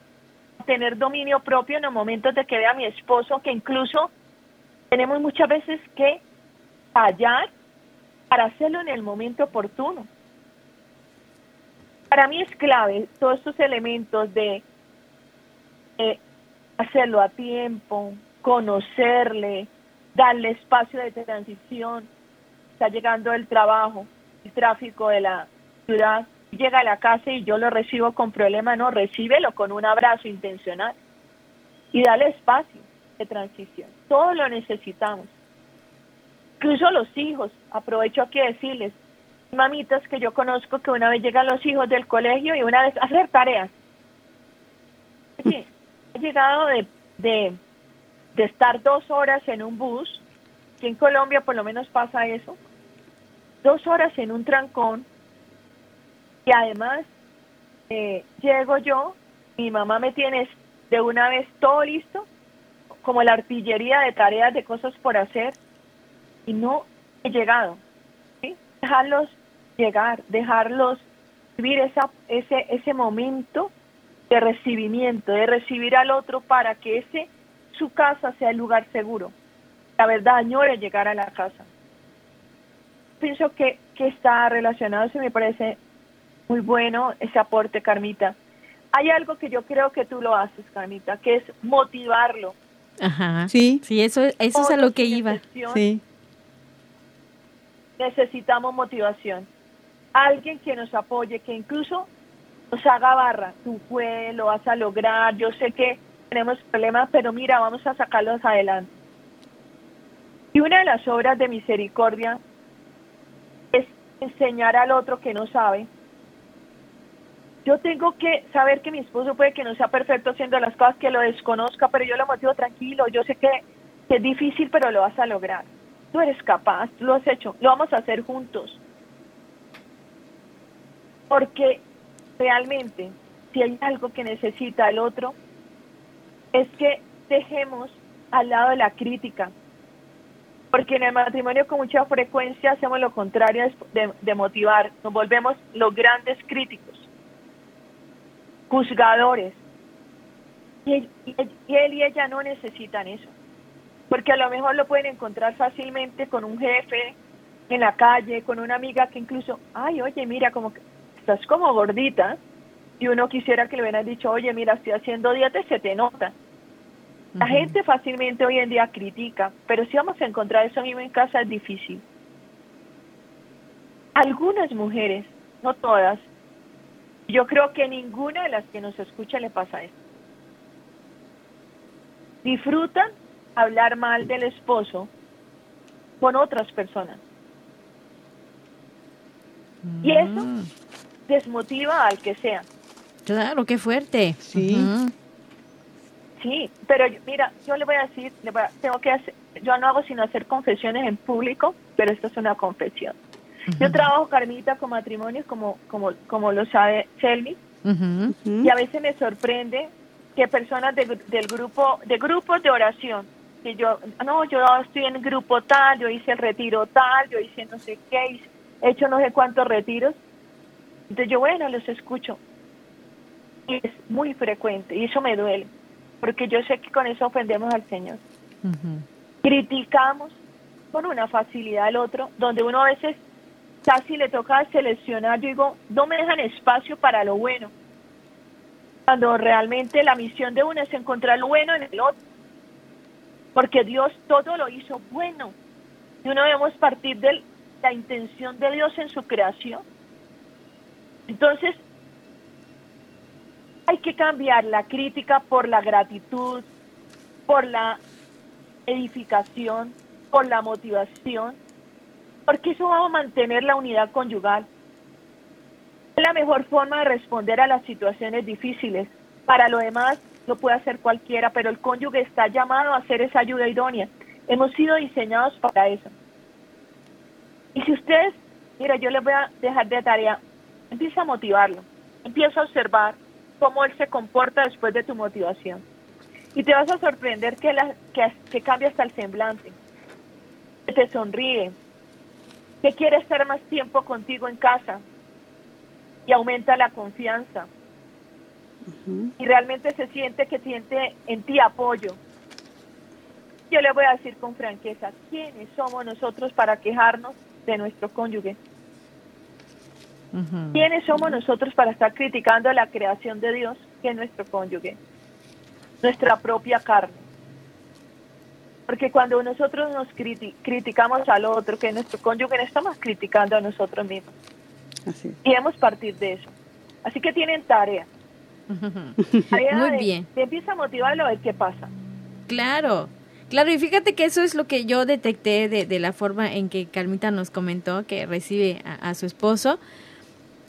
C: a tener dominio propio en los momentos de que vea a mi esposo, que incluso tenemos muchas veces que fallar para hacerlo en el momento oportuno. Para mí es clave todos estos elementos de eh, hacerlo a tiempo, conocerle, darle espacio de transición. Está llegando el trabajo, el tráfico de la ciudad, llega a la casa y yo lo recibo con problema, no, recíbelo con un abrazo intencional y dale espacio de transición. Todo lo necesitamos. Incluso los hijos, aprovecho aquí decirles, mamitas que yo conozco que una vez llegan los hijos del colegio y una vez hacer tareas. Sí, he llegado de, de, estar dos horas en un bus, que en Colombia por lo menos pasa eso, dos horas en un trancón, y además eh, llego yo, mi mamá me tiene de una vez todo listo, como la artillería de tareas, de cosas por hacer, y no he llegado. ¿sí? Dejarlos llegar, dejarlos vivir esa, ese, ese momento de recibimiento, de recibir al otro para que ese su casa sea el lugar seguro. La verdad, añore llegar a la casa. Pienso que, que está relacionado, se me parece muy bueno ese aporte, Carmita. hay algo que yo creo que tú lo haces, Carmita, que es motivarlo.
A: Ajá. Sí. Sí, eso, eso es a lo que iba. Sí.
C: Necesitamos motivación. Alguien que nos apoye, que incluso nos haga barra. Tú puedes, lo vas a lograr. Yo sé que tenemos problemas, pero mira, vamos a sacarlos adelante. Y una de las obras de misericordia es enseñar al otro que no sabe. Yo tengo que saber que mi esposo puede que no sea perfecto haciendo las cosas, que lo desconozca, pero yo lo motivo tranquilo. Yo sé que, que es difícil, pero lo vas a lograr. Tú eres capaz, tú lo has hecho, lo vamos a hacer juntos. Porque realmente, si hay algo que necesita el otro, es que dejemos al lado de la crítica, porque en el matrimonio con mucha frecuencia hacemos lo contrario de, motivar, nos volvemos los grandes críticos, juzgadores. Y él y ella no necesitan eso, porque a lo mejor lo pueden encontrar fácilmente con un jefe en la calle, con una amiga que incluso, ay, oye, mira, como que estás como gordita, y uno quisiera que le hubieran dicho, oye, mira, estoy haciendo dieta se te nota. La gente fácilmente hoy en día critica, pero si vamos a encontrar eso mismo en casa es difícil. Algunas mujeres, no todas, yo creo que ninguna de las que nos escucha le pasa esto. Disfrutan hablar mal del esposo con otras personas. Y eso mm. desmotiva al que sea.
A: Claro, qué fuerte.
B: Sí.
C: Sí, pero mira, yo le voy a decir, le tengo que hacer, yo no hago sino hacer confesiones en público, pero esto es una confesión. Yo trabajo, Carmita, con matrimonios, como, como, como lo sabe Selmi, y a veces me sorprende que personas del grupo, de grupos de oración, que yo, no, yo estoy en grupo tal, yo hice el retiro tal, yo hice no sé qué, he hecho no sé cuántos retiros, entonces yo, bueno, los escucho, y es muy frecuente y eso me duele, porque yo sé que con eso ofendemos al Señor. Criticamos con una facilidad al otro, donde uno a veces casi le toca seleccionar, yo digo, no me dejan espacio para lo bueno, cuando realmente la misión de uno es encontrar lo bueno en el otro, porque Dios todo lo hizo bueno, y uno debemos partir de la intención de Dios en su creación. Entonces, hay que cambiar la crítica por la gratitud, por la edificación, por la motivación, porque eso va a mantener la unidad conyugal. Es la mejor forma de responder a las situaciones difíciles. Para lo demás lo puede hacer cualquiera, pero el cónyuge está llamado a hacer esa ayuda idónea. Hemos sido diseñados para eso. Y si ustedes, mira, yo les voy a dejar de tarea, empieza a motivarlo, empieza a observar cómo él se comporta después de tu motivación. Y te vas a sorprender que, que, cambia hasta el semblante, que te sonríe, que quiere estar más tiempo contigo en casa y aumenta la confianza. Y realmente se siente que siente en ti apoyo. Yo le voy a decir con franqueza, ¿quiénes somos nosotros para quejarnos de nuestro cónyuge? ¿Quiénes somos nosotros para estar criticando la creación de Dios, que es nuestro cónyuge? Nuestra propia carne. Porque cuando nosotros nos criticamos al otro, que es nuestro cónyuge, no estamos criticando a nosotros mismos. Y debemos partir de eso. Así que tienen tarea.
A: Muy bien.
C: Te empieza a motivarlo a ver qué pasa.
A: Claro. Claro, y fíjate que eso es lo que yo detecté de, la forma en que Calmita nos comentó que recibe a su esposo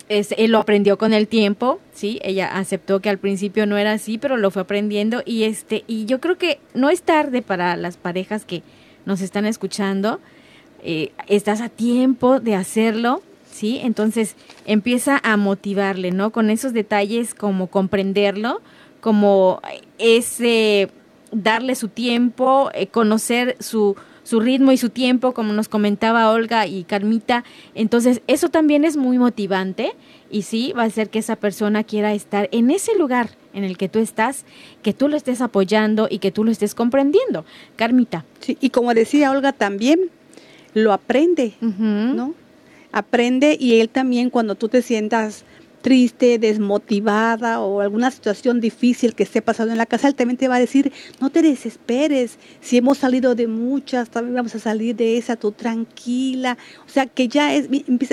A: él lo aprendió con el tiempo, sí, ella aceptó que al principio no era así, pero lo fue aprendiendo y este y yo creo que no es tarde para las parejas que nos están escuchando, eh, estás a tiempo de hacerlo, sí, entonces empieza a motivarle, ¿no? Con esos detalles como comprenderlo, como ese darle su tiempo, eh, conocer su su ritmo y su tiempo, como nos comentaba Olga y Carmita. Entonces, eso también es muy motivante y sí, va a hacer que esa persona quiera estar en ese lugar en el que tú estás, que tú lo estés apoyando y que tú lo estés comprendiendo. Carmita.
B: Sí, y como decía Olga también, lo aprende, ¿no? Aprende y él también cuando tú te sientas triste, desmotivada o alguna situación difícil que esté pasando en la casa, Él también te va a decir, no te desesperes, si hemos salido de muchas, también vamos a salir de esa, tú tranquila. O sea, que ya es,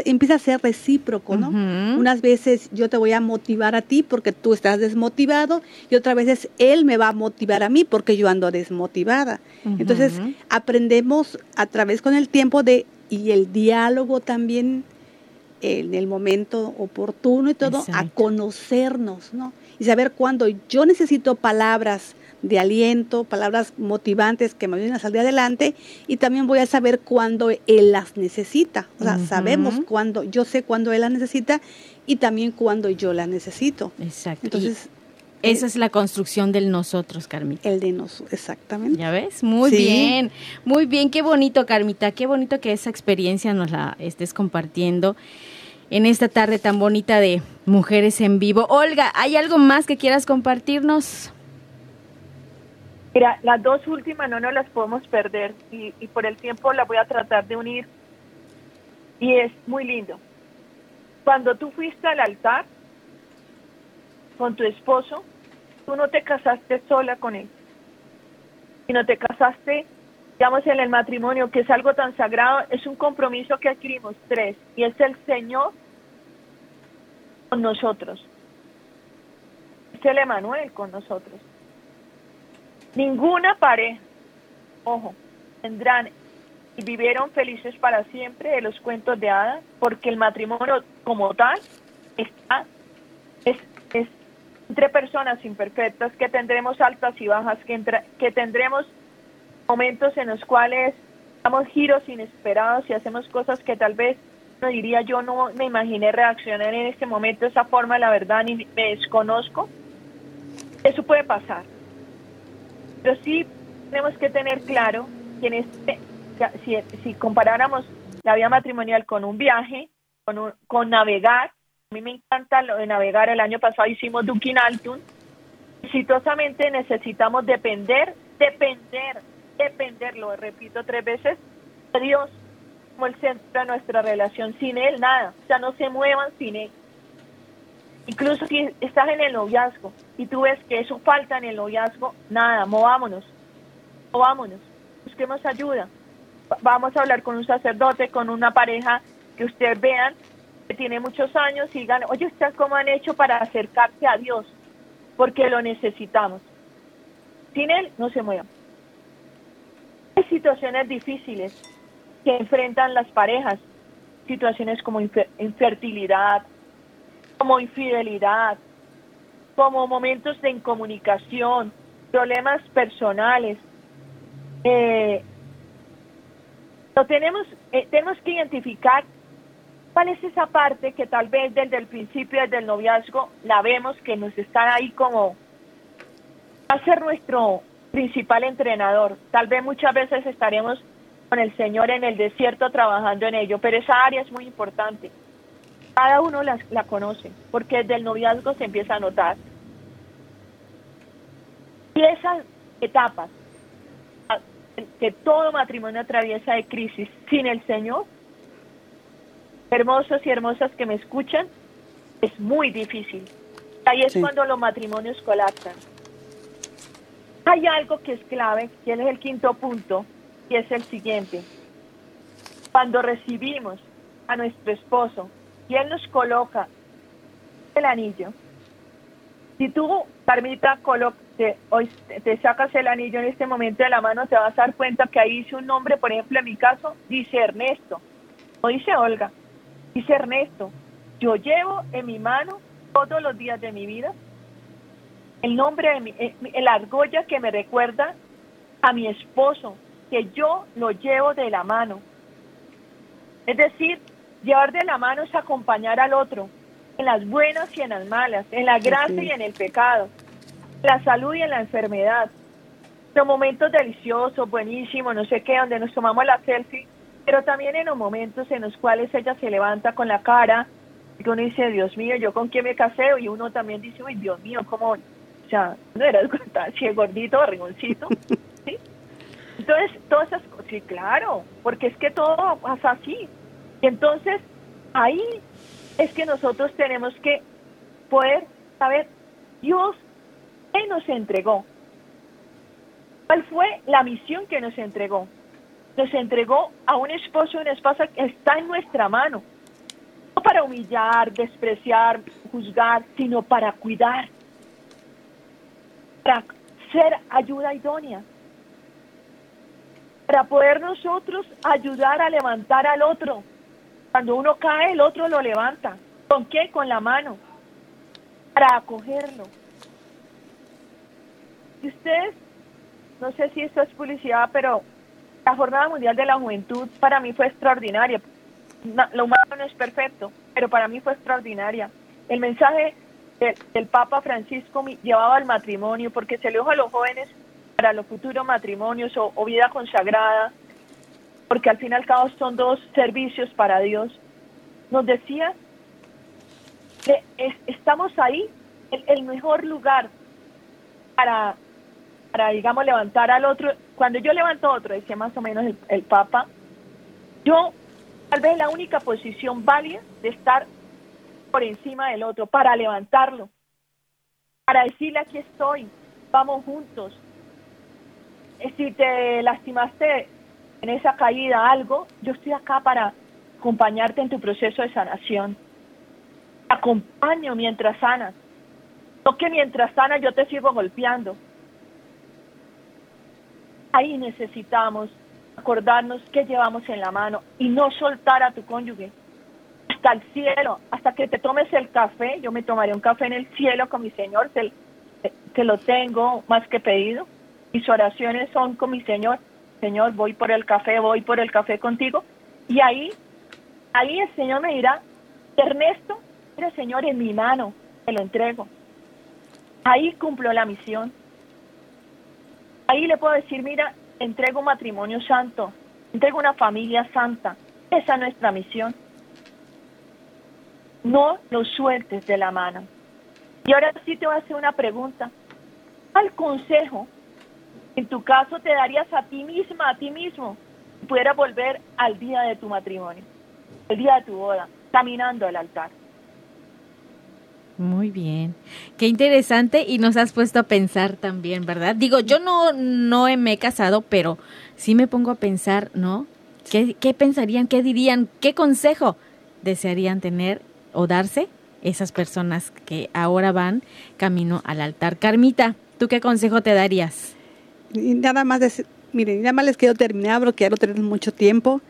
B: empieza, a ser recíproco, ¿no? Unas veces yo te voy a motivar a ti porque tú estás desmotivado y otras veces Él me va a motivar a mí porque yo ando desmotivada. Entonces, aprendemos a través con el tiempo de, y el diálogo también, en el momento oportuno y todo, a conocernos, ¿no? Y saber cuándo yo necesito palabras de aliento, palabras motivantes que me ayuden a salir adelante y también voy a saber cuándo él las necesita. O sea, sabemos cuándo, yo sé cuándo él las necesita y también cuándo yo las necesito.
A: Exacto. Entonces, esa es la construcción del nosotros, Carmita.
B: El de nosotros, exactamente.
A: ¿Ya ves? Muy bien, muy bien, qué bonito, Carmita, qué bonito que esa experiencia nos la estés compartiendo en esta tarde tan bonita de Mujeres en Vivo. Olga, ¿hay algo más que quieras compartirnos?
C: Mira, las dos últimas no nos las podemos perder y, y por el tiempo las voy a tratar de unir. Y es muy lindo. Cuando tú fuiste al altar con tu esposo, tú no te casaste sola con él, sino te casaste, digamos, en el matrimonio, que es algo tan sagrado, es un compromiso que adquirimos tres, y es el Señor con nosotros. Es el Emanuel con nosotros. Ninguna pareja, ojo, tendrán y vivieron felices para siempre de los cuentos de hadas, porque el matrimonio como tal está es, es entre personas imperfectas, que tendremos altas y bajas, que, que tendremos momentos en los cuales damos giros inesperados y hacemos cosas que tal vez no diría yo no me imaginé reaccionar en este momento de esa forma, la verdad, ni me desconozco. Eso puede pasar. Pero sí tenemos que tener claro que en este, si, comparáramos la vida matrimonial con un viaje, con, con navegar, a mí me encanta lo de navegar. El año pasado hicimos Dukin Altun. Exitosamente necesitamos depender, depender, depender, lo repito tres veces, de Dios como el centro de nuestra relación. Sin Él, nada. O sea, no se muevan sin Él. Incluso si estás en el noviazgo y tú ves que eso falta en el noviazgo, nada, movámonos, movámonos, busquemos ayuda. Vamos a hablar con un sacerdote, con una pareja que ustedes vean tiene muchos años y digan, oye, ¿ustedes cómo han hecho para acercarse a Dios? Porque lo necesitamos. Sin Él no se muevan. Hay situaciones difíciles que enfrentan las parejas, situaciones como infertilidad, como infidelidad, como momentos de incomunicación, problemas personales. Eh, lo tenemos, eh, tenemos que identificar ¿Cuál es esa parte que tal vez desde el principio, desde el noviazgo, la vemos que nos está ahí como va a ser nuestro principal entrenador? Tal vez muchas veces estaremos con el Señor en el desierto trabajando en ello, pero esa área es muy importante. Cada uno la, la conoce, porque desde el noviazgo se empieza a notar. Y esas etapas que todo matrimonio atraviesa de crisis sin el Señor, hermosos y hermosas que me escuchan, es muy difícil. Ahí es cuando los matrimonios colapsan. Hay algo que es clave, que es el quinto punto, y es el siguiente. Cuando recibimos a nuestro esposo y él nos coloca el anillo, si tú, Carmita, te, hoy te sacas el anillo en este momento de la mano, te vas a dar cuenta que ahí dice un nombre, por ejemplo, en mi caso, dice Ernesto, o dice Olga. Dice Ernesto, yo llevo en mi mano todos los días de mi vida el nombre de mi, eh, la argolla que me recuerda a mi esposo, que yo lo llevo de la mano. Es decir, llevar de la mano es acompañar al otro en las buenas y en las malas, en la gracia y en el pecado, en la salud y en la enfermedad. Los momentos deliciosos, buenísimos, no sé qué, donde nos tomamos la selfie pero también en los momentos en los cuales ella se levanta con la cara y uno dice, Dios mío, ¿yo con quién me casé? Y uno también dice, uy, Dios mío, ¿cómo? O sea, no eras así gordito, barrigoncito. ¿sí? Entonces, todas esas cosas, sí, claro, porque es que todo pasa así. Y entonces, ahí es que nosotros tenemos que poder saber Dios qué nos entregó. ¿Cuál fue la misión que nos entregó? Nos entregó a un esposo y una esposa que está en nuestra mano. No para humillar, despreciar, juzgar, sino para cuidar. Para ser ayuda idónea. Para poder nosotros ayudar a levantar al otro. Cuando uno cae, el otro lo levanta. ¿Con qué? Con la mano. Para acogerlo. Y ustedes, no sé si esto es publicidad, pero la Jornada Mundial de la Juventud para mí fue extraordinaria. lo humano no es perfecto, pero para mí fue extraordinaria. El mensaje del, Papa Francisco llevaba al matrimonio, porque se le dijo a los jóvenes para los futuros matrimonios o, vida consagrada, porque al fin y al cabo son dos servicios para Dios. Nos decía que estamos ahí, el mejor lugar para para, digamos, levantar al otro. Cuando yo levanto otro, decía más o menos el, Papa, yo tal vez la única posición válida de estar por encima del otro, para levantarlo, para decirle aquí estoy, vamos juntos. Si te lastimaste en esa caída algo, yo estoy acá para acompañarte en tu proceso de sanación. Acompaño mientras sanas. No que mientras sanas yo te sigo golpeando. Ahí necesitamos acordarnos que llevamos en la mano y no soltar a tu cónyuge hasta el cielo, hasta que te tomes el café. Yo me tomaré un café en el cielo con mi Señor, que, lo tengo más que pedido. Mis oraciones son con mi Señor. Señor, voy por el café, voy por el café contigo. Y ahí, ahí el Señor me dirá, Ernesto, eres Señor en mi mano, te lo entrego. Ahí cumplo la misión. Ahí le puedo decir, mira, entrego un matrimonio santo, entrego una familia santa. Esa es nuestra misión. No lo sueltes de la mano. Y ahora sí te voy a hacer una pregunta. ¿Cuál consejo en tu caso te darías a ti misma, a ti mismo, si pudieras volver al día de tu matrimonio, el día de tu boda, caminando al altar?
A: Muy bien. Qué interesante y nos has puesto a pensar también, ¿verdad? Digo, yo no, no me he casado, pero sí me pongo a pensar, ¿no? ¿Qué, ¿Qué pensarían, qué dirían, qué consejo desearían tener o darse esas personas que ahora van camino al altar? Carmita, ¿tú qué consejo te darías?
B: nada más, de, miren, nada más les quiero terminar porque ya lo tenemos mucho tiempo,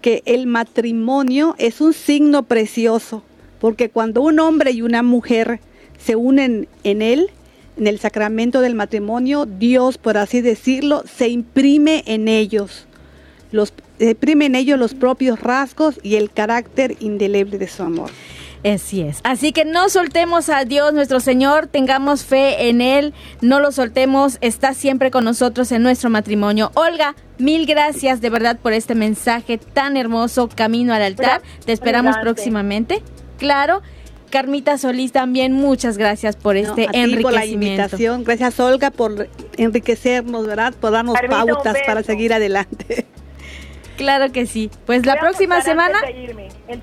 B: que el matrimonio es un signo precioso porque cuando un hombre y una mujer se unen en él, en el sacramento del matrimonio, Dios, por así decirlo, se imprime en ellos. Los, se imprime en ellos los propios rasgos y el carácter indeleble de su amor.
A: Así es. Así que no soltemos a Dios nuestro Señor, tengamos fe en Él, no lo soltemos, está siempre con nosotros en nuestro matrimonio. Olga, mil gracias de verdad por este mensaje tan hermoso, Camino al altar. Te esperamos próximamente claro. Carmita Solís también muchas gracias por este enriquecimiento. por la invitación,
B: gracias Olga por enriquecernos, ¿verdad? Por darnos pautas para seguir adelante.
A: Claro que sí. Pues la próxima semana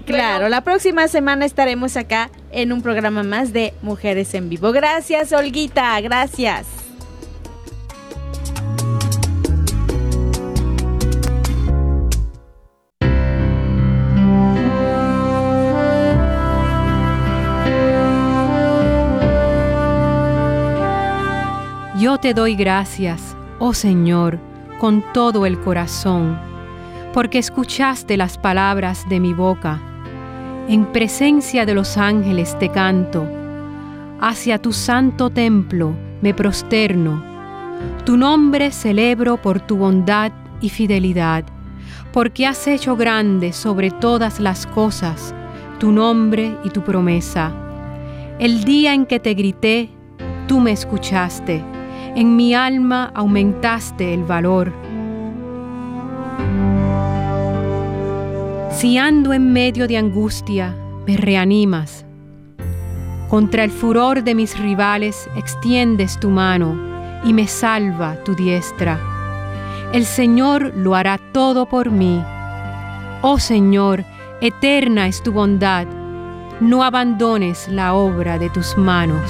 A: Claro, la próxima semana estaremos acá en un programa más de Mujeres en Vivo. Gracias, Olguita, gracias.
D: Te doy gracias, oh Señor, con todo el corazón, porque escuchaste las palabras de mi boca. En presencia de los ángeles te canto, hacia tu santo templo me prosterno. Tu nombre celebro por tu bondad y fidelidad, porque has hecho grande sobre todas las cosas tu nombre y tu promesa. El día en que te grité, tú me escuchaste en mi alma aumentaste el valor. Si ando en medio de angustia, me reanimas. Contra el furor de mis rivales extiendes tu mano y me salva tu diestra. El Señor lo hará todo por mí. Oh Señor, eterna es tu bondad. no abandones la obra de tus manos.